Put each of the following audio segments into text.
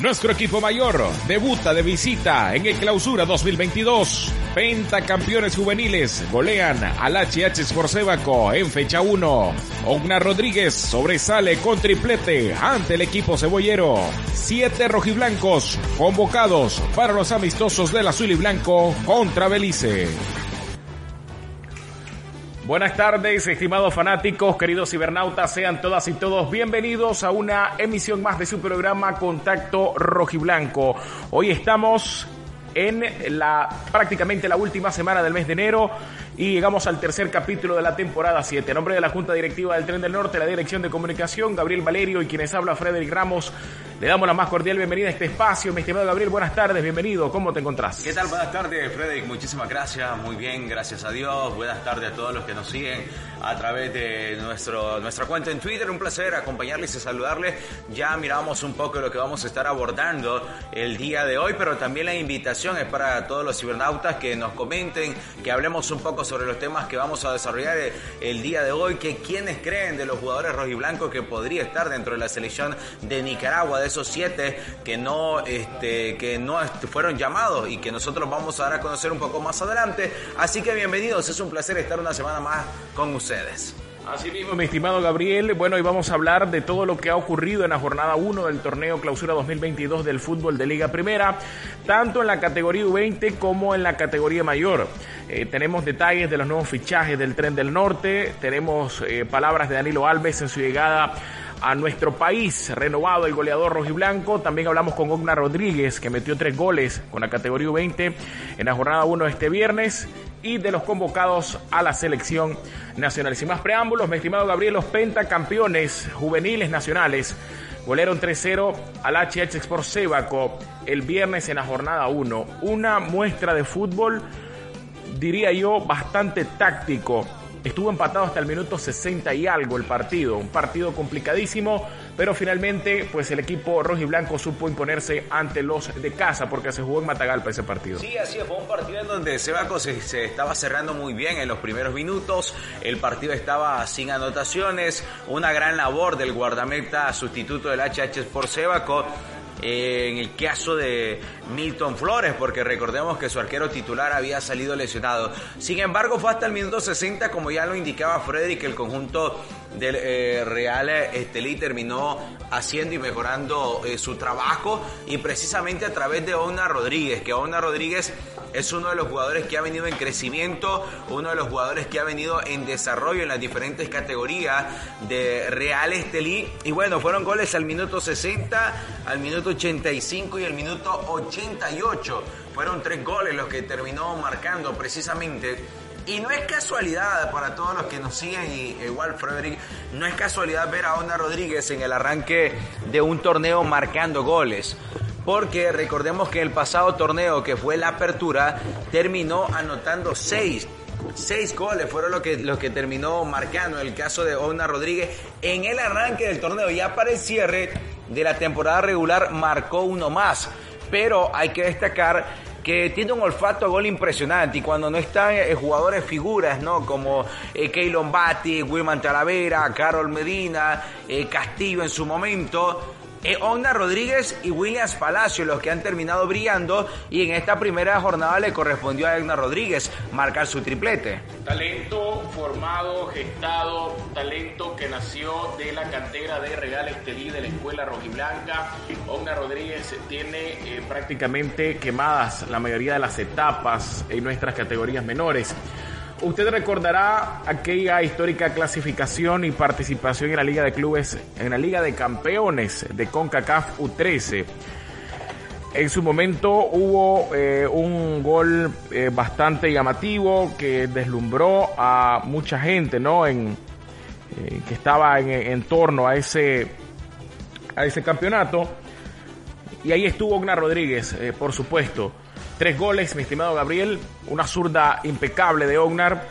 Nuestro equipo mayor debuta de visita en el Clausura 2022. Pentacampeones juveniles golean al HH Sportsebaco en fecha 1. Ogna Rodríguez sobresale con triplete ante el equipo cebollero. Siete rojiblancos convocados para los amistosos del azul y blanco contra Belice. Buenas tardes, estimados fanáticos, queridos cibernautas, sean todas y todos bienvenidos a una emisión más de su programa Contacto Rojiblanco. Hoy estamos en la prácticamente la última semana del mes de enero y llegamos al tercer capítulo de la temporada 7. En nombre de la Junta Directiva del Tren del Norte, la Dirección de Comunicación, Gabriel Valerio y quienes habla Frederick Ramos, le damos la más cordial bienvenida a este espacio. Mi estimado Gabriel, buenas tardes, bienvenido. ¿Cómo te encontrás? ¿Qué tal? Buenas tardes, Frederick. Muchísimas gracias. Muy bien, gracias a Dios. Buenas tardes a todos los que nos siguen a través de nuestro, nuestra cuenta en Twitter. Un placer acompañarles y saludarles. Ya miramos un poco lo que vamos a estar abordando el día de hoy, pero también la invitación es para todos los cibernautas que nos comenten, que hablemos un poco sobre los temas que vamos a desarrollar el día de hoy, que quienes creen de los jugadores rojiblancos que podría estar dentro de la selección de Nicaragua, de esos siete que no, este, que no fueron llamados y que nosotros vamos a dar a conocer un poco más adelante. Así que bienvenidos, es un placer estar una semana más con ustedes. Así mismo, mi estimado Gabriel, bueno, hoy vamos a hablar de todo lo que ha ocurrido en la jornada 1 del torneo Clausura 2022 del fútbol de Liga Primera, tanto en la categoría U20 como en la categoría mayor. Eh, tenemos detalles de los nuevos fichajes del Tren del Norte, tenemos eh, palabras de Danilo Alves en su llegada a nuestro país, renovado el goleador rojiblanco. También hablamos con Ogna Rodríguez, que metió tres goles con la categoría U20 en la jornada 1 este viernes y de los convocados a la selección nacional. Sin más preámbulos, mi estimado Gabriel, los pentacampeones juveniles nacionales golearon 3-0 al HH Sport Sebaco el viernes en la jornada 1. Una muestra de fútbol, diría yo, bastante táctico Estuvo empatado hasta el minuto 60 y algo el partido, un partido complicadísimo, pero finalmente pues el equipo rojo y blanco supo imponerse ante los de casa porque se jugó en Matagalpa ese partido. Sí, así fue un partido en donde Sebaco se, se estaba cerrando muy bien en los primeros minutos, el partido estaba sin anotaciones, una gran labor del guardameta sustituto del HH por Sebaco en el caso de Milton Flores, porque recordemos que su arquero titular había salido lesionado. Sin embargo, fue hasta el minuto 60, como ya lo indicaba Frederick, que el conjunto del eh, Real Estelí terminó haciendo y mejorando eh, su trabajo y precisamente a través de Ona Rodríguez, que Ona Rodríguez es uno de los jugadores que ha venido en crecimiento, uno de los jugadores que ha venido en desarrollo en las diferentes categorías de Real Estelí. Y bueno, fueron goles al minuto 60, al minuto 85 y al minuto 88. Fueron tres goles los que terminó marcando precisamente. Y no es casualidad para todos los que nos siguen, y igual Frederick, no es casualidad ver a Onda Rodríguez en el arranque de un torneo marcando goles porque recordemos que el pasado torneo que fue la apertura terminó anotando seis. Seis goles fueron los que, que terminó marcando el caso de Ona Rodríguez en el arranque del torneo. Ya para el cierre de la temporada regular marcó uno más. Pero hay que destacar que tiene un olfato a gol impresionante y cuando no están eh, jugadores figuras, ¿no? Como eh, Keylon Batti, Wilman Talavera, Carol Medina, eh, Castillo en su momento, Onda Rodríguez y Williams Palacio, los que han terminado brillando, y en esta primera jornada le correspondió a Egna Rodríguez marcar su triplete. Talento formado, gestado, talento que nació de la cantera de Real Estelí de la Escuela Rojiblanca. Ogna Rodríguez tiene eh, prácticamente quemadas la mayoría de las etapas en nuestras categorías menores. Usted recordará aquella histórica clasificación y participación en la Liga de Clubes, en la Liga de Campeones de CONCACAF U13. En su momento hubo eh, un gol eh, bastante llamativo que deslumbró a mucha gente, ¿no? En, eh, que estaba en, torno a ese, a ese campeonato. Y ahí estuvo Ogna Rodríguez, por supuesto. Tres goles, mi estimado Gabriel, una zurda impecable de Ognar.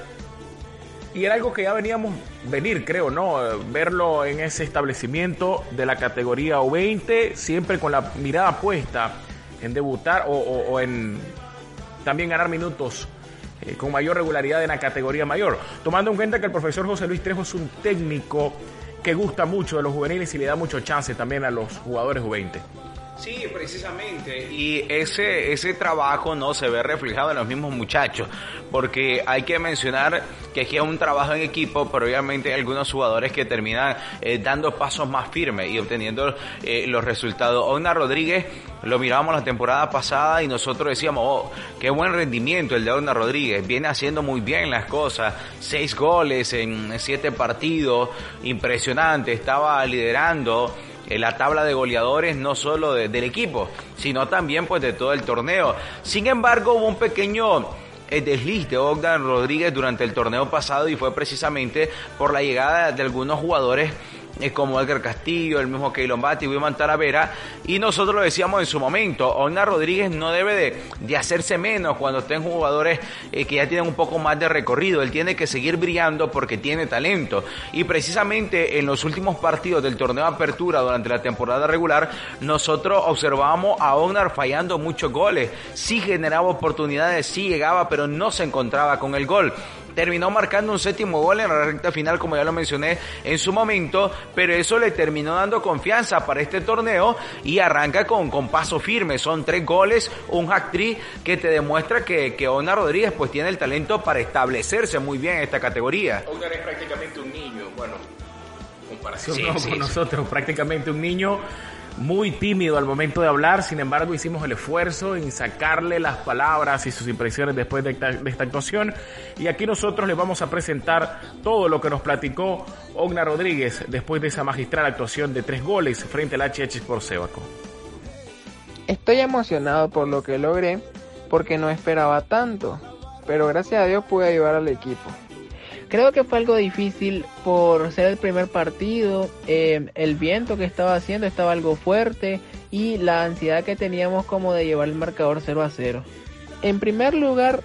Y era algo que ya veníamos venir, creo, ¿no? Verlo en ese establecimiento de la categoría U20, siempre con la mirada puesta en debutar o, en también ganar minutos eh, con mayor regularidad en la categoría mayor. Tomando en cuenta que el profesor José Luis Trejo es un técnico que gusta mucho de los juveniles y le da mucho chance también a los jugadores U20. Sí, precisamente. Y ese, ese trabajo no se ve reflejado en los mismos muchachos, porque hay que mencionar que aquí es un trabajo en equipo, pero obviamente hay algunos jugadores que terminan eh, dando pasos más firmes y obteniendo eh, los resultados. Ona Rodríguez lo mirábamos la temporada pasada y nosotros decíamos, oh, qué buen rendimiento el de Ona Rodríguez, viene haciendo muy bien las cosas, seis goles en siete partidos, impresionante, estaba liderando en la tabla de goleadores no solo del equipo, sino también pues de todo el torneo. Sin embargo, hubo un pequeño eh, desliz de Ogdan Rodríguez durante el torneo pasado y fue precisamente por la llegada de algunos jugadores como Edgar Castillo, el mismo Keylon Bati, Wilman Taravera, y nosotros lo decíamos en su momento, Ona Rodríguez no debe de, hacerse menos cuando estén jugadores eh, que ya tienen un poco más de recorrido, él tiene que seguir brillando porque tiene talento, y precisamente en los últimos partidos del torneo de apertura durante la temporada regular, nosotros observábamos a Ognar fallando muchos goles, sí generaba oportunidades, sí llegaba, pero no se encontraba con el gol terminó marcando un séptimo gol en la recta final, como ya lo mencioné en su momento, pero eso le terminó dando confianza para este torneo y arranca con, con paso firme. Son tres goles, un hack trick que te demuestra que, que Ona Rodríguez pues tiene el talento para establecerse muy bien en esta categoría. Ona es prácticamente un niño, bueno, comparación con nosotros, prácticamente un niño muy tímido al momento de hablar, sin embargo hicimos el esfuerzo en sacarle las palabras y sus impresiones después de esta, actuación y aquí nosotros les vamos a presentar todo lo que nos platicó Ogna Rodríguez después de esa magistral actuación de tres goles frente al HH por Sebaco. Estoy emocionado por lo que logré porque no esperaba tanto, pero gracias a Dios pude ayudar al equipo. Creo que fue algo difícil por ser el primer partido, eh, el viento que estaba haciendo estaba algo fuerte y la ansiedad que teníamos como de llevar el marcador 0 a 0. En primer lugar,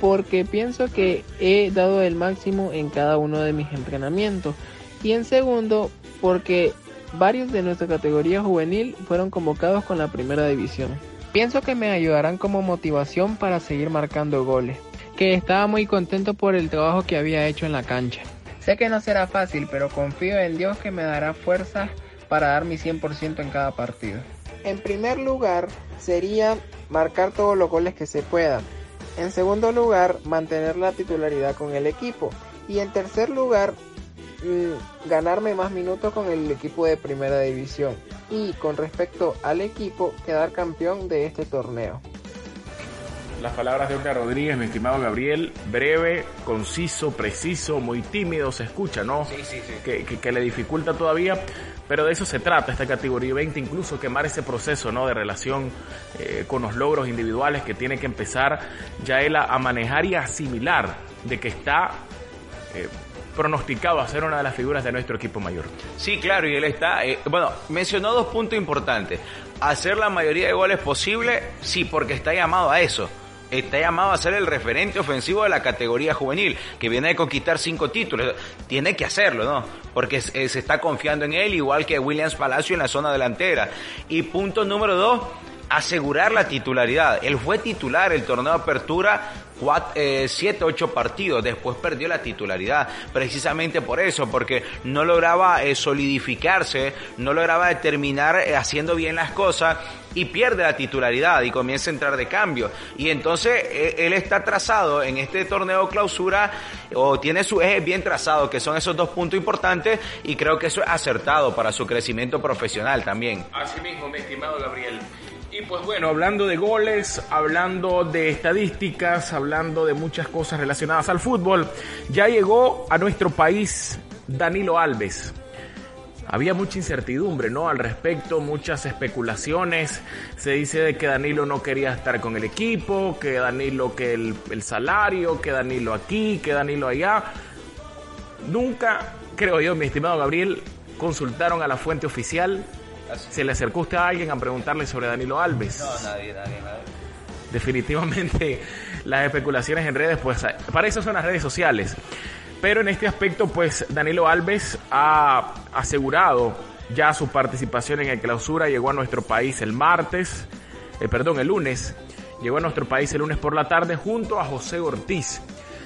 porque pienso que he dado el máximo en cada uno de mis entrenamientos. Y en segundo, porque varios de nuestra categoría juvenil fueron convocados con la primera división. Pienso que me ayudarán como motivación para seguir marcando goles que estaba muy contento por el trabajo que había hecho en la cancha. Sé que no será fácil, pero confío en Dios que me dará fuerza para dar mi 100% en cada partido. En primer lugar, sería marcar todos los goles que se puedan. En segundo lugar, mantener la titularidad con el equipo. Y en tercer lugar, mm, ganarme más minutos con el equipo de primera división. Y con respecto al equipo, quedar campeón de este torneo las palabras de Olga Rodríguez, mi estimado Gabriel, breve, conciso, preciso, muy tímido, se escucha, ¿no? Sí, sí, sí. Que, que, le dificulta todavía, pero de eso se trata esta categoría 20, incluso quemar ese proceso, ¿no? De relación eh, con los logros individuales que tiene que empezar ya él a, manejar y a asimilar de que está... Eh, pronosticado a ser una de las figuras de nuestro equipo mayor. Sí, claro, y él está, eh, bueno, mencionó dos puntos importantes. Hacer la mayoría de goles posible, sí, porque está llamado a eso está llamado a ser el referente ofensivo de la categoría juvenil, que viene de conquistar cinco títulos. Tiene que hacerlo, ¿no? Porque se está confiando en él, igual que Williams Palacio en la zona delantera. Y punto número dos, asegurar la titularidad. Él fue titular el torneo de apertura 7, 8 eh, partidos, después perdió la titularidad, precisamente por eso, porque no lograba eh, solidificarse, no lograba terminar eh, haciendo bien las cosas y pierde la titularidad y comienza a entrar de cambio. Y entonces él está trazado en este torneo clausura o tiene su eje bien trazado, que son esos dos puntos importantes y creo que eso es acertado para su crecimiento profesional también. Así mismo, mi estimado Gabriel. Y pues bueno, hablando de goles, hablando de estadísticas, hablando de muchas cosas relacionadas al fútbol, ya llegó a nuestro país Danilo Alves. Había mucha incertidumbre, ¿no? Al respecto, muchas especulaciones. Se dice de que Danilo no quería estar con el equipo, que Danilo que el, el salario, que Danilo aquí, que Danilo allá. Nunca, creo yo, mi estimado Gabriel, consultaron a la fuente oficial ¿Se le acercó usted a alguien a preguntarle sobre Danilo Alves? No, nadie, nadie, nadie. Definitivamente las especulaciones en redes, pues para eso son las redes sociales. Pero en este aspecto, pues Danilo Alves ha asegurado ya su participación en el clausura, llegó a nuestro país el martes, eh, perdón, el lunes, llegó a nuestro país el lunes por la tarde junto a José Ortiz,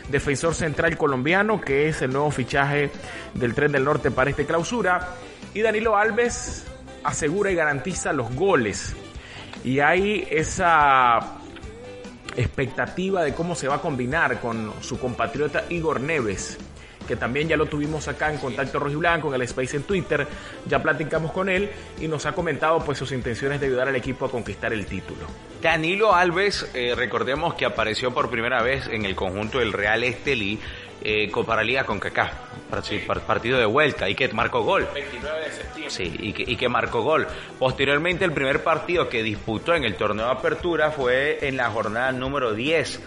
defensor central colombiano, que es el nuevo fichaje del Tren del Norte para este clausura. Y Danilo Alves asegura y garantiza los goles. Y hay esa expectativa de cómo se va a combinar con su compatriota Igor Neves, que también ya lo tuvimos acá en Contacto Rojiblanco, en el Space en Twitter, ya platicamos con él y nos ha comentado pues sus intenciones de ayudar al equipo a conquistar el título. Danilo Alves, eh, recordemos que apareció por primera vez en el conjunto del Real Estelí eh, para Liga con Kaká, partido de vuelta y que marcó gol. 29 de septiembre. Sí, y que, y que marcó gol. Posteriormente el primer partido que disputó en el torneo de apertura fue en la jornada número 10.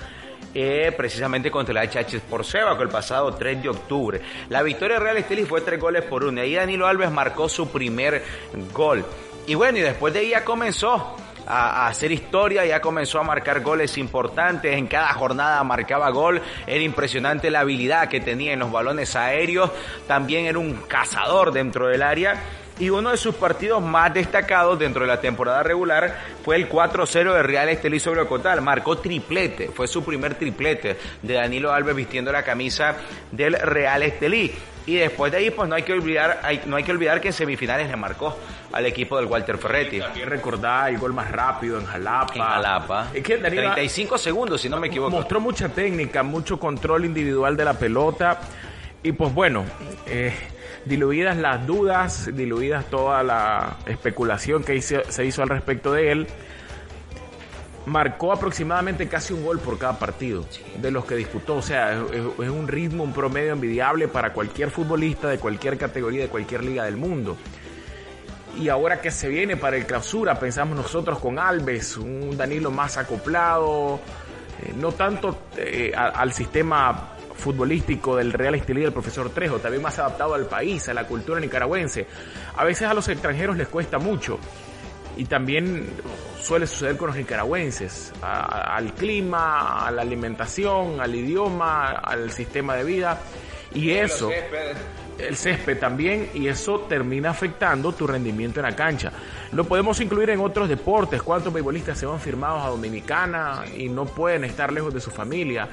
Eh, precisamente contra la HH por Seba, el pasado 3 de octubre. La victoria Real Estelí fue tres goles por uno. Y ahí Danilo Alves marcó su primer gol. Y bueno, y después de ahí ya comenzó a, hacer historia, ya comenzó a marcar goles importantes, en cada jornada marcaba gol, era impresionante la habilidad que tenía en los balones aéreos, también era un cazador dentro del área y uno de sus partidos más destacados dentro de la temporada regular fue el 4-0 de Real Estelí sobre Ocotal. Marcó triplete, fue su primer triplete de Danilo Alves vistiendo la camisa del Real Estelí. Y después de ahí, pues no hay que olvidar, no hay que olvidar que en semifinales le marcó al equipo del Walter Ferretti. También recordar el gol más rápido en Jalapa. En Jalapa. Es que Danilo 35 segundos, si no me equivoco. Mostró mucha técnica, mucho control individual de la pelota. Y pues bueno, eh, diluidas las dudas, diluidas toda la especulación que se hizo al respecto de él, marcó aproximadamente casi un gol por cada partido de los que disputó. O sea, es, un ritmo, un promedio envidiable para cualquier futbolista de cualquier categoría, de cualquier liga del mundo. Y ahora que se viene para el clausura, pensamos nosotros con Alves, un Danilo más acoplado, eh, no tanto eh, al sistema futbolístico del Real Estelí del profesor Trejo, también más adaptado al país, a la cultura nicaragüense. A veces a los extranjeros les cuesta mucho y también suele suceder con los nicaragüenses, al clima, a la alimentación, al idioma, al sistema de vida y eso, el césped también, y eso termina afectando tu rendimiento en la cancha. Lo podemos incluir en otros deportes, cuántos beisbolistas se van firmados a Dominicana y no pueden estar lejos de su familia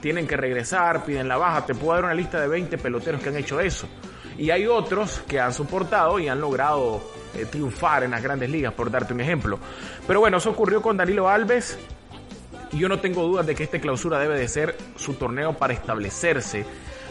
tienen que regresar, piden la baja. Te puedo dar una lista de 20 peloteros que han hecho eso. Y hay otros que han soportado y han logrado eh, triunfar en las grandes ligas, por darte un ejemplo. Pero bueno, eso ocurrió con Danilo Alves. Y yo no tengo dudas de que este clausura debe de ser su torneo para establecerse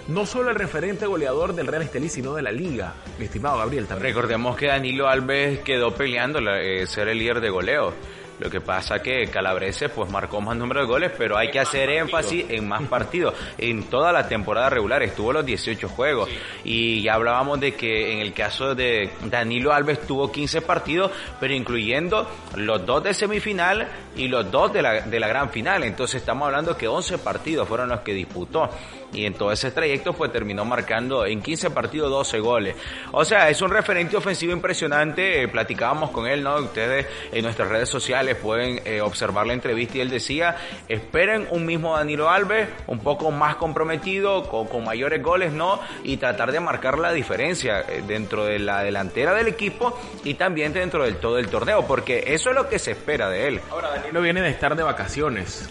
no solo el referente goleador del Real Estelí, sino de la liga, mi estimado Gabriel. También. Recordemos que Danilo Alves quedó peleando eh, ser el líder de goleo. Lo que pasa que Calabrese pues marcó más número de goles, pero hay que hacer énfasis en más partidos. En toda la temporada regular estuvo los 18 juegos. Y ya hablábamos de que en el caso de Danilo Alves tuvo 15 partidos, pero incluyendo los dos de semifinal y los dos de la, de la gran final. Entonces estamos hablando que 11 partidos fueron los que disputó y en todo ese trayecto pues terminó marcando en 15 partidos 12 goles. O sea, es un referente ofensivo impresionante, eh, platicábamos con él, ¿no? Ustedes en nuestras redes sociales pueden eh, observar la entrevista y él decía, esperen un mismo Danilo Alves, un poco más comprometido, con, mayores goles, ¿no? Y tratar de marcar la diferencia eh, dentro de la delantera del equipo y también dentro del todo el torneo, porque eso es lo que se espera de él. Ahora, Danilo viene de estar de vacaciones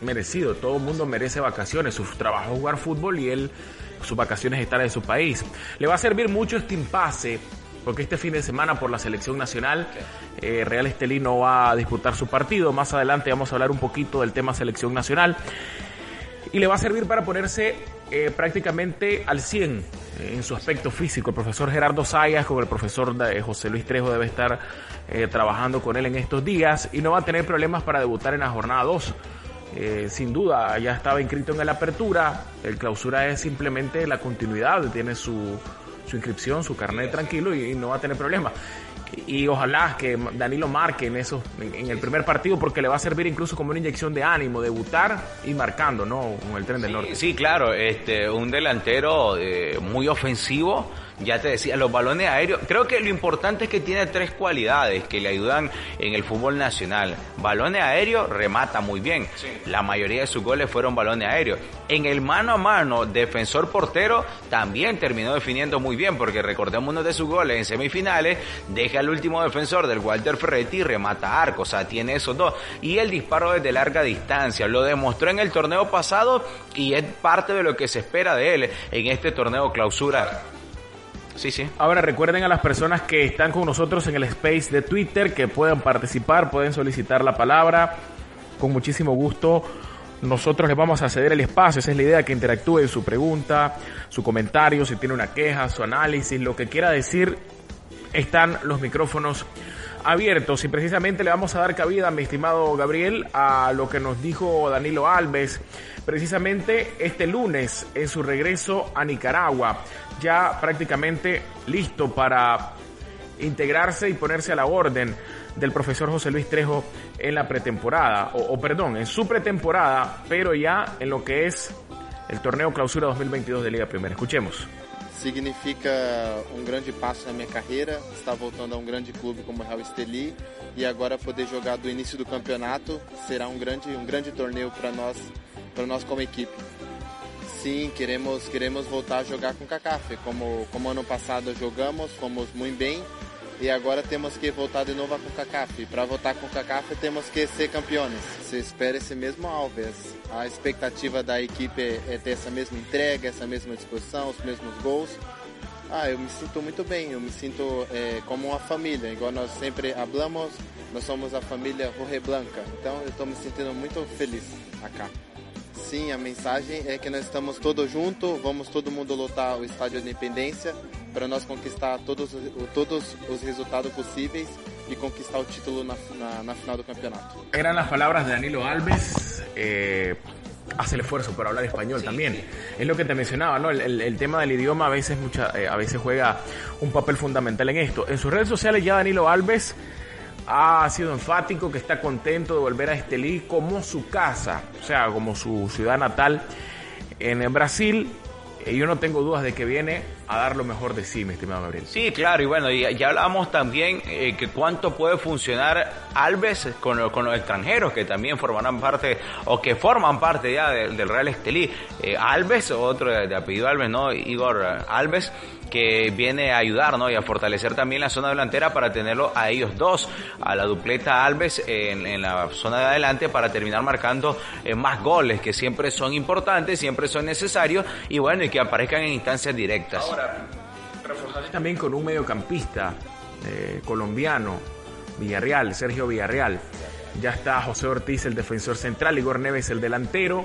merecido. Todo el mundo merece vacaciones. Su trabajo es jugar fútbol y él, sus vacaciones estar en su país. Le va a servir mucho este impasse. Porque este fin de semana por la selección nacional, eh, Real Estelí no va a disputar su partido. Más adelante vamos a hablar un poquito del tema selección nacional. Y le va a servir para ponerse eh, prácticamente al 100 eh, en su aspecto físico. El profesor Gerardo Sayas con el profesor José Luis Trejo debe estar trabajando con él en estos días y no va a tener problemas para debutar en la jornada 2 eh, sin duda ya estaba inscrito en la apertura, el clausura es simplemente la continuidad, tiene su, su inscripción, su carnet tranquilo y, no va a tener problemas. Y, ojalá que Danilo marque en, eso, en, el primer partido porque le va a servir incluso como una inyección de ánimo, debutar y marcando, ¿no? Con el tren del norte. Sí, claro, este, un delantero eh, muy ofensivo ya te decía, los balones aéreos, creo que lo importante es que tiene tres cualidades que le ayudan en el fútbol nacional. Balones aéreos remata muy bien. La mayoría de sus goles fueron balones aéreos. En el mano a mano, defensor portero también terminó definiendo muy bien, porque recordemos uno de sus goles en semifinales, deja al último defensor del Walter Ferretti y remata arco, o sea, tiene esos dos. Y el disparo desde larga distancia, lo demostró en el torneo pasado y es parte de lo que se espera de él en este torneo clausura Ahora recuerden a las personas que están con nosotros en el space de Twitter que puedan participar, pueden solicitar la palabra. Con muchísimo gusto nosotros les vamos a ceder el espacio. Esa es la idea, que interactúe su pregunta, su comentario, si tiene una queja, su análisis, lo que quiera decir. Están los micrófonos abiertos y precisamente le vamos a dar cabida, mi estimado Gabriel, a lo que nos dijo Danilo Alves, precisamente este lunes en su regreso a Nicaragua, ya prácticamente listo para integrarse y ponerse a la orden del profesor José Luis Trejo en la pretemporada, o, perdón, en su pretemporada, pero ya en lo que es el torneo clausura 2022 de Liga Primera. Escuchemos. significa um grande passo na minha carreira, estar voltando a um grande clube como Real Esteli e agora poder jogar do início do campeonato será um grande, um grande torneio para nós, para nós como equipe. Sim, queremos, queremos voltar a jogar com o CACAF, como, como ano passado jogamos, fomos muito bem e agora temos que voltar de novo com o CACAF. Para voltar com o CACAF temos que ser campeões. Se espera esse mesmo Alves. A expectativa da equipe é ter essa mesma entrega, essa mesma disposição, os mesmos gols. Ah, eu me sinto muito bem, eu me sinto é, como uma família, igual nós sempre falamos, nós somos a família Jorge Blanca, então eu estou me sentindo muito feliz acá. Sim, a mensagem é que nós estamos todos juntos, vamos todo mundo lotar o Estádio da Independência para nós conquistar todos, todos os resultados possíveis y conquistar el título na, na, na, final del campeonato. Eran las palabras de Danilo Alves. Eh, hace el esfuerzo por hablar español también. Es lo que te mencionaba, ¿no? El, el, el tema del idioma a veces, mucha, eh, a veces juega un papel fundamental en esto. En sus redes sociales ya Danilo Alves ha sido enfático que está contento de volver a Estelí como su casa, o sea, como su ciudad natal en Brasil. Y yo no tengo dudas de que viene a dar lo mejor de sí, mi estimado Gabriel. Sí, claro, y bueno, y ya hablamos también eh, que cuánto puede funcionar Alves con, con, los extranjeros que también formarán parte o que forman parte ya del, del Real Estelí. Eh, Alves, otro de, de, apellido Alves, ¿no? Igor Alves, que viene a ayudar, ¿no? Y a fortalecer también la zona delantera para tenerlo a ellos dos, a la dupleta Alves en, en la zona de adelante para terminar marcando eh, más goles que siempre son importantes, siempre son necesarios y bueno, y que aparezcan en instancias directas. Ahora, también con un mediocampista eh, colombiano, Villarreal, Sergio Villarreal. Ya está José Ortiz, el defensor central, Igor Neves, el delantero.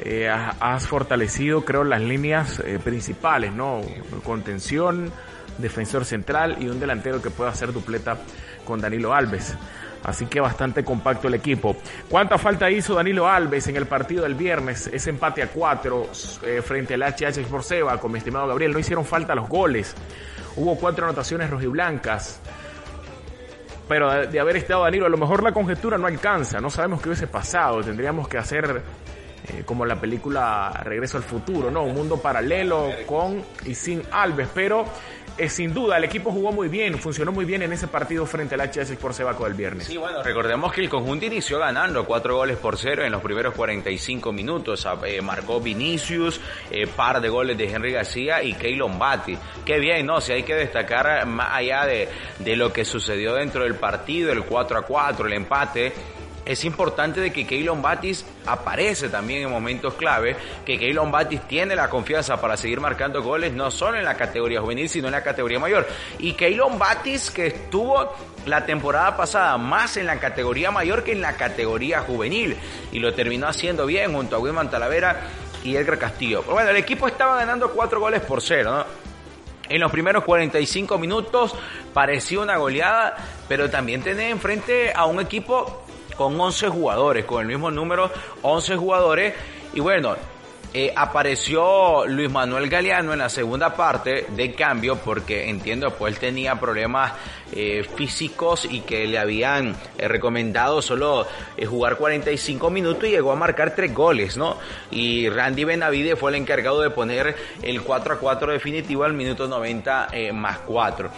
Eh, has fortalecido, creo, las líneas eh, principales, ¿no? Contención, defensor central y un delantero que pueda hacer dupleta con Danilo Alves. Así que bastante compacto el equipo. ¿Cuánta falta hizo Danilo Alves en el partido del viernes? Ese empate a cuatro eh, frente al HH Seba con mi estimado Gabriel. No hicieron falta los goles. Hubo cuatro anotaciones rojiblancas. Pero de, de, haber estado Danilo, a lo mejor la conjetura no alcanza. No sabemos qué hubiese pasado. Tendríamos que hacer eh, como la película Regreso al Futuro, ¿no? Un mundo paralelo con y sin Alves. Pero eh, sin duda, el equipo jugó muy bien, funcionó muy bien en ese partido frente al HS por Sebaco del viernes. Sí, bueno, recordemos que el conjunto inició ganando cuatro goles por cero en los primeros 45 minutos. Eh, marcó Vinicius, eh, par de goles de Henry García y Keylon Batti. Qué bien, ¿no? Si hay que destacar más allá de, de lo que sucedió dentro del partido, el 4 a 4, el empate es importante de que Keylon Batis aparece también en momentos clave, que Keylon Batis tiene la confianza para seguir marcando goles no solo en la categoría juvenil, sino en la categoría mayor. Y Keylon Batis que estuvo la temporada pasada más en la categoría mayor que en la categoría juvenil y lo terminó haciendo bien junto a Wilman Talavera y Edgar Castillo. Pero bueno, el equipo estaba ganando cuatro goles por cero. En los primeros 45 minutos parecía una goleada, pero también tenía enfrente a un equipo con 11 jugadores, con el mismo número, 11 jugadores. Y bueno, eh, apareció Luis Manuel Galeano en la segunda parte de cambio porque entiendo pues él tenía problemas eh, físicos y que le habían eh, recomendado solo jugar 45 minutos y llegó a marcar tres goles, ¿no? Y Randy Benavide fue el encargado de poner el 4 a 4 definitivo al minuto 90 más 4.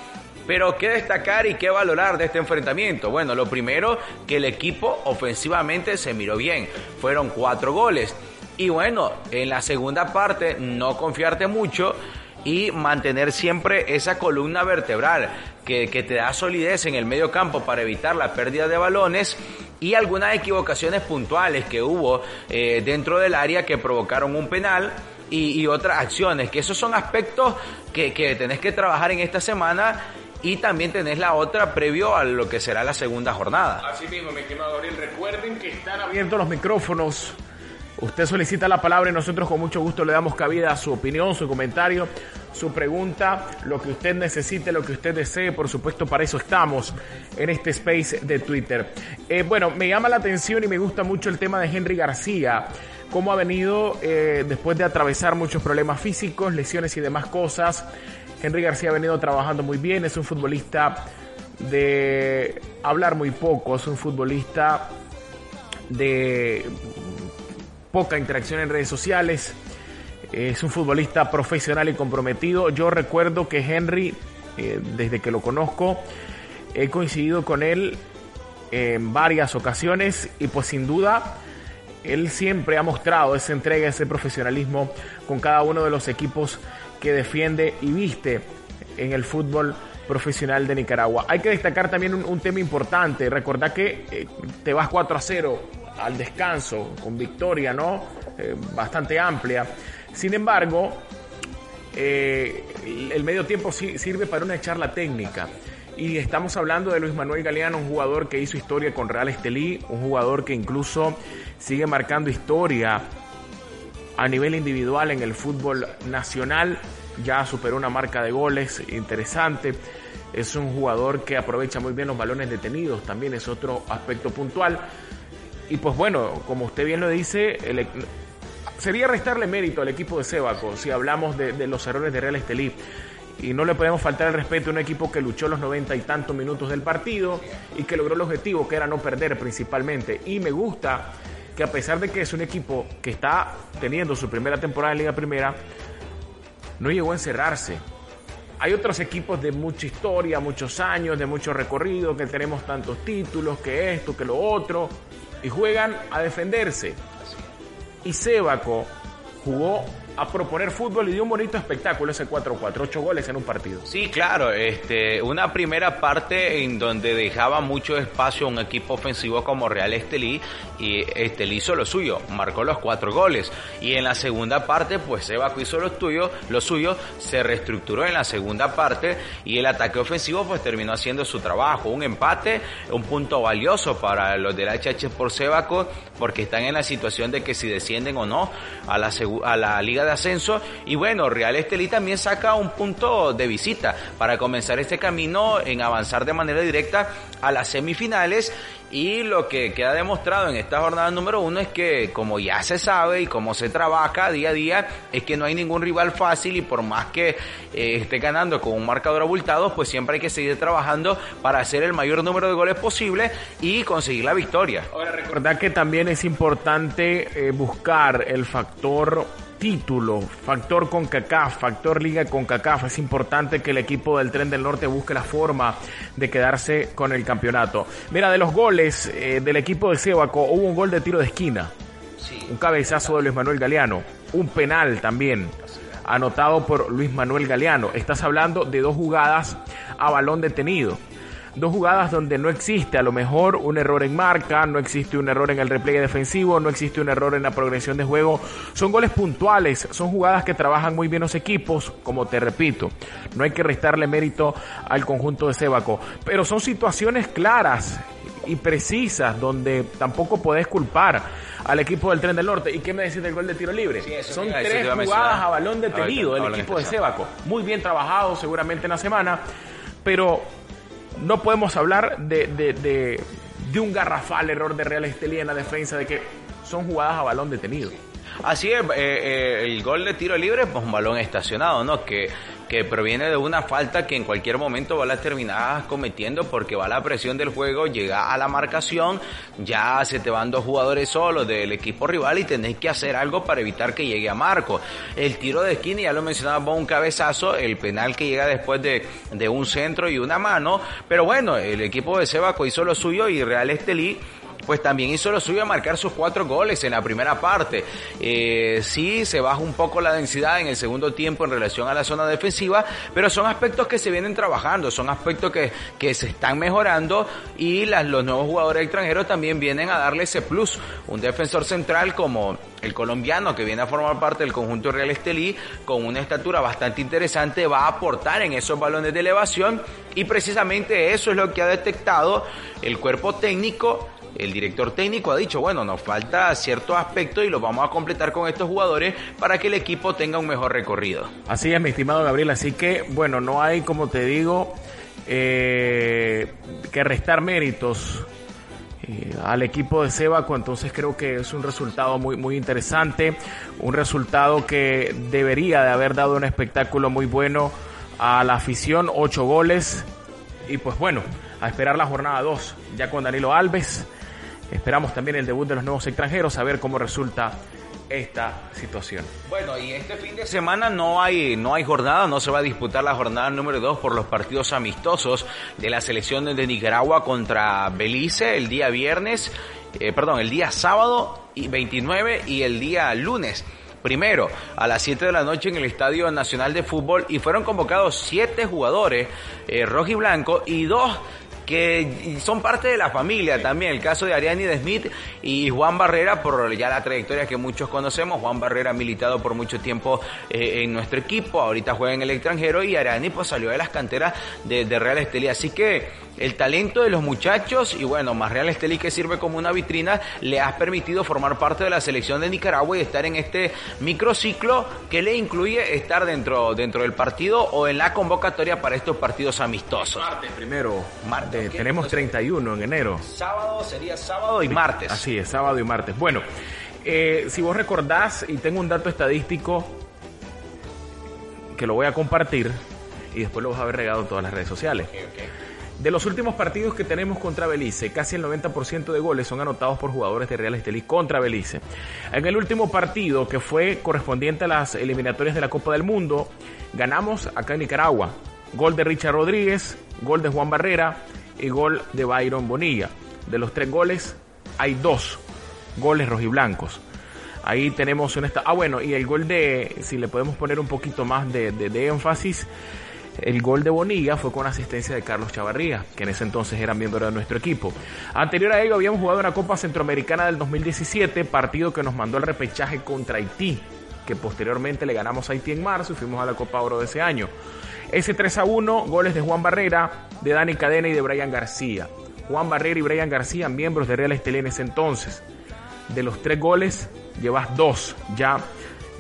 Pero qué destacar y qué valorar de este enfrentamiento. Bueno, lo primero, que el equipo ofensivamente se miró bien. Fueron cuatro goles. Y bueno, en la segunda parte no confiarte mucho y mantener siempre esa columna vertebral que, te da solidez en el medio campo para evitar la pérdida de balones y algunas equivocaciones puntuales que hubo eh, dentro del área que provocaron un penal y, otras acciones, que esos son aspectos que tenés que trabajar en esta semana y también tenés la otra previo a lo que será la segunda jornada. Así mismo, mi estimado Gabriel, recuerden que están abiertos los micrófonos. Usted solicita la palabra y nosotros con mucho gusto le damos cabida a su opinión, su comentario, su pregunta, lo que usted necesite, lo que usted desee. Por supuesto, para eso estamos en este space de Twitter. Eh, bueno, me llama la atención y me gusta mucho el tema de Henry García cómo ha venido eh, después de atravesar muchos problemas físicos, lesiones y demás cosas. Henry García ha venido trabajando muy bien, es un futbolista de hablar muy poco, es un futbolista de poca interacción en redes sociales, es un futbolista profesional y comprometido. Yo recuerdo que Henry, eh, desde que lo conozco, he coincidido con él en varias ocasiones y pues sin duda él siempre ha mostrado esa entrega, ese profesionalismo con cada uno de los equipos que defiende y viste en el fútbol profesional de Nicaragua. Hay que destacar también un, tema importante. Recordad que eh, te vas 4 a 0 al descanso con victoria, ¿no? Eh, bastante amplia. Sin embargo, eh, el medio tiempo sirve para una charla técnica. Y estamos hablando de Luis Manuel Galeano, un jugador que hizo historia con Real Estelí, un jugador que incluso sigue marcando historia a nivel individual en el fútbol nacional. Ya superó una marca de goles interesante. Es un jugador que aprovecha muy bien los balones detenidos, también es otro aspecto puntual. Y pues bueno, como usted bien lo dice, sería restarle mérito al equipo de Sebaco si hablamos de, de los errores de Real Estelí y no le podemos faltar el respeto a un equipo que luchó los noventa y tantos minutos del partido y que logró el objetivo que era no perder principalmente. Y me gusta que a pesar de que es un equipo que está teniendo su primera temporada en Liga Primera, no llegó a encerrarse. Hay otros equipos de mucha historia, muchos años, de mucho recorrido, que tenemos tantos títulos, que esto, que lo otro, y juegan a defenderse. Y Sébaco jugó a proponer fútbol y dio un bonito espectáculo ese 4-4, 8 goles en un partido. Sí, claro, este, una primera parte en donde dejaba mucho espacio un equipo ofensivo como Real Estelí y Estelí hizo lo suyo, marcó los cuatro goles y en la segunda parte pues Sebaco hizo lo tuyo, lo suyo, se reestructuró en la segunda parte y el ataque ofensivo pues terminó haciendo su trabajo, un empate, un punto valioso para los del HH por Sebaco porque están en la situación de que si descienden o no a la, a la Liga de ascenso. Y bueno, Real Estelí también saca un punto de visita para comenzar este camino en avanzar de manera directa a las semifinales y lo que queda demostrado en esta jornada número uno es que como ya se sabe y como se trabaja día a día, es que no hay ningún rival fácil y por más que eh, esté ganando con un marcador abultado, pues siempre hay que seguir trabajando para hacer el mayor número de goles posible y conseguir la victoria. Ahora recordad que también es importante eh, buscar el factor título, factor con CACAF, factor liga con CACAF. Es importante que el equipo del Tren del Norte busque la forma de quedarse con el campeonato. Mira, de los goles eh, del equipo de Sebaco hubo un gol de tiro de esquina, un cabezazo de Luis Manuel Galeano, un penal también anotado por Luis Manuel Galeano. Estás hablando de dos jugadas a balón detenido dos jugadas donde no existe a lo mejor un error en marca, no existe un error en el repliegue defensivo, no existe un error en la progresión de juego. Son goles puntuales, son jugadas que trabajan muy bien los equipos, como te repito. No hay que restarle mérito al conjunto de Sebaco, pero son situaciones claras y precisas donde tampoco podés culpar al equipo del Tren del Norte. ¿Y qué me decís del gol de tiro libre? Son tres jugadas a balón detenido del equipo de Sebaco. Muy bien trabajado seguramente en la semana, pero no podemos hablar de, de, un garrafal error de Real Estelí en la defensa, de que son jugadas a balón detenido. Así es, eh, eh, el gol de tiro libre, pues un balón estacionado, ¿no? Que que proviene de una falta que en cualquier momento va a terminar cometiendo porque va la presión del juego, llega a la marcación, ya se te van dos jugadores solos del equipo rival y tenés que hacer algo para evitar que llegue a Marco. El tiro de esquina, ya lo mencionaba, un cabezazo, el penal que llega después de, de un centro y una mano, pero bueno, el equipo de Sebaco hizo lo suyo y Real Estelí pues también hizo lo suyo a marcar sus cuatro goles en la primera parte. Eh, sí, se baja un poco la densidad en el segundo tiempo en relación a la zona defensiva, pero son aspectos que se vienen trabajando, son aspectos que, que se están mejorando y las, los nuevos jugadores extranjeros también vienen a darle ese plus. Un defensor central como el colombiano que viene a formar parte del conjunto Real Estelí con una estatura bastante interesante va a aportar en esos balones de elevación y precisamente eso es lo que ha detectado el cuerpo técnico el director técnico ha dicho, bueno, nos falta cierto aspecto y lo vamos a completar con estos jugadores para que el equipo tenga un mejor recorrido. Así es, mi estimado Gabriel. Así que, bueno, no hay, como te digo, eh, que restar méritos eh, al equipo de Sebaco, entonces creo que es un resultado muy, muy interesante, un resultado que debería de haber dado un espectáculo muy bueno a la afición, ocho goles y pues bueno, a esperar la jornada 2 ya con Danilo Alves, esperamos también el debut de los nuevos extranjeros, a ver cómo resulta esta situación. Bueno, y este fin de semana no hay, no hay jornada, no se va a disputar la jornada número 2 por los partidos amistosos de la selección de Nicaragua contra Belice el día viernes, eh, perdón, el día sábado y 29 y el día lunes primero a las 7 de la noche en el Estadio Nacional de Fútbol y fueron convocados 7 jugadores eh, rojo y blanco y dos que son parte de la familia también. El caso de Ariani de Smith y Juan Barrera, por ya la trayectoria que muchos conocemos. Juan Barrera ha militado por mucho tiempo eh, en nuestro equipo, ahorita juega en el extranjero y Ariani pues salió de las canteras de, Real Estelí. Así que el talento de los muchachos y bueno, más Real Estelí que sirve como una vitrina, le ha permitido formar parte de la selección de Nicaragua y estar en este microciclo que le incluye estar dentro, dentro del partido o en la convocatoria para estos partidos amistosos. Martes primero, martes tenemos 31 en enero. Sábado sería sábado y martes. Así es, sábado y martes. Bueno, eh, si vos recordás, y tengo un dato estadístico que lo voy a compartir y después lo vas a ver regado en todas las redes sociales. De los últimos partidos que tenemos contra Belice, casi el 90% de goles son anotados por jugadores de Real Estelí contra Belice. En el último partido, que fue correspondiente a las eliminatorias de la Copa del Mundo, ganamos acá en Nicaragua. Gol de Richard Rodríguez, gol de Juan Barrera, y gol de Byron Bonilla. De los tres goles, hay dos goles rojiblancos. Ahí tenemos un... Ah, bueno, y el gol de, si le podemos poner un poquito más de, énfasis, el gol de Bonilla fue con asistencia de Carlos Chavarría, que en ese entonces era miembro de nuestro equipo. Anterior a ello habíamos jugado una Copa Centroamericana del 2017, partido que nos mandó el repechaje contra Haití, que posteriormente le ganamos a Haití en marzo y fuimos a la Copa Oro de ese año. Ese 3 a 1, goles de Juan Barrera, de Dani Cadena y de Brian García. Juan Barrera y Brian García, miembros de Real Estelí en ese entonces. De los tres goles, llevas dos ya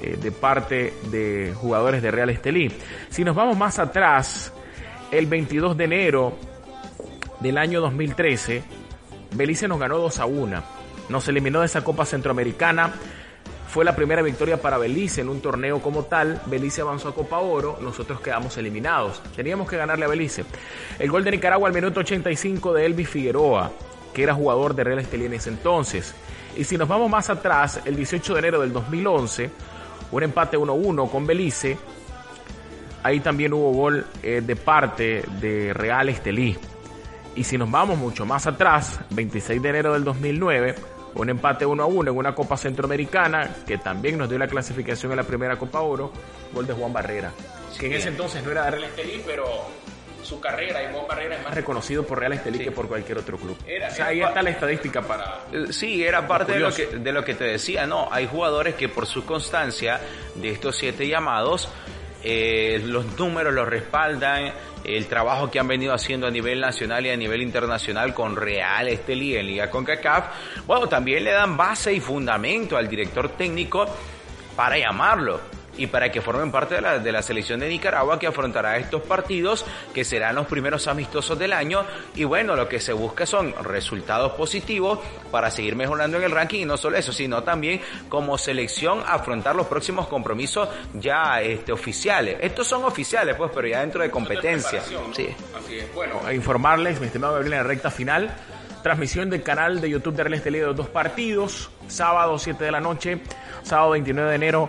eh, de parte de jugadores de Real Estelí. Si nos vamos más atrás, el 22 de enero del año 2013, Belice nos ganó 2 a 1. Nos eliminó de esa Copa Centroamericana fue la primera victoria para Belice en un torneo como tal. Belice avanzó a Copa Oro, nosotros quedamos eliminados. Teníamos que ganarle a Belice. El gol de Nicaragua al minuto 85 de Elvis Figueroa, que era jugador de Real Estelí en ese entonces. Y si nos vamos más atrás, el 18 de enero del 2011, un empate 1-1 con Belice. Ahí también hubo gol eh, de parte de Real Estelí. Y si nos vamos mucho más atrás, 26 de enero del 2009, un empate 1 a 1 en una Copa Centroamericana que también nos dio la clasificación en la primera Copa Oro, gol de Juan Barrera, que en ese entonces no era de Real Estelí, pero su carrera y Juan Barrera es más reconocido por Real Estelí que por cualquier otro club. o sea, ahí está la estadística para... Eh, sí, era parte de lo, que, de lo que te decía, ¿no? Hay jugadores que por su constancia de estos siete llamados, eh, los números los respaldan, el trabajo que han venido haciendo a nivel nacional y a nivel internacional con Real Estelí en Liga CONCACAF, bueno, también le dan base y fundamento al director técnico para llamarlo y para que formen parte de la, de la selección de Nicaragua que afrontará estos partidos que serán los primeros amistosos del año y bueno, lo que se busca son resultados positivos para seguir mejorando en el ranking y no solo eso, sino también como selección afrontar los próximos compromisos ya este, oficiales. Estos son oficiales pues, pero ya dentro de competencia. Sí. Así es. Bueno, a informarles, mi estimado Gabriel, en la recta final transmisión del canal de YouTube de Real Estelí de los dos partidos, sábado 7 de la noche, sábado 29 de enero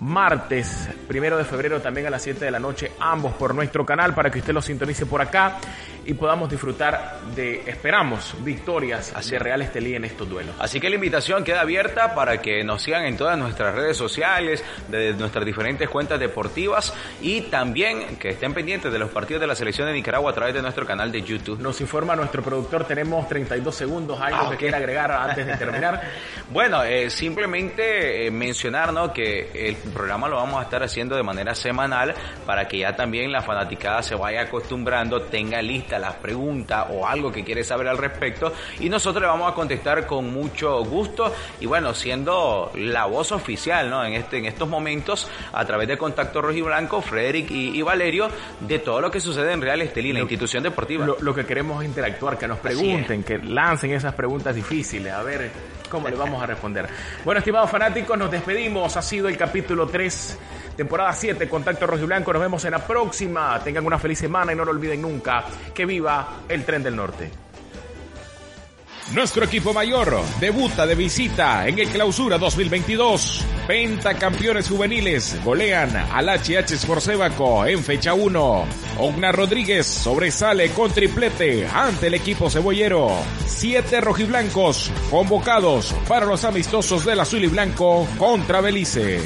martes, primero de febrero, también a las 7 de la noche, ambos por nuestro canal para que usted lo sintonice por acá. y podamos disfrutar de, esperamos, victorias de Real Estelí en estos duelos. Así que la invitación queda abierta para que nos sigan en todas nuestras redes sociales, de nuestras diferentes cuentas deportivas y también que estén pendientes de los partidos de la selección de Nicaragua a través de nuestro canal de YouTube. Nos informa nuestro productor, tenemos 32 segundos, algo ah, que quiera agregar antes de terminar. bueno, eh, simplemente eh, mencionar ¿no? que el programa lo vamos a estar haciendo de manera semanal para que ya también la fanaticada se vaya acostumbrando, tenga lista las preguntas o algo que quiere saber al respecto y nosotros le vamos a contestar con mucho gusto y bueno, siendo la voz oficial ¿no? en, este, en estos momentos a través de Contacto Rojo y Blanco, Frederick y, Valerio, de todo lo que sucede en Real Estelí, la institución deportiva. Lo, que queremos es interactuar, que nos pregunten, que lancen esas preguntas difíciles, a ver cómo le vamos a responder. Bueno, estimados fanáticos, nos despedimos. Ha sido el capítulo 3 temporada 7, Contacto Rojo y Blanco. Nos vemos en la próxima. Tengan una feliz semana y no lo olviden nunca que viva el tren del norte. Nuestro equipo mayor debuta de visita en el Clausura 2022. campeones juveniles golean al HH Sportsebaco en fecha 1. Ogna Rodríguez sobresale con triplete ante el equipo cebollero. Siete rojiblancos convocados para los amistosos del azul y blanco contra Belice.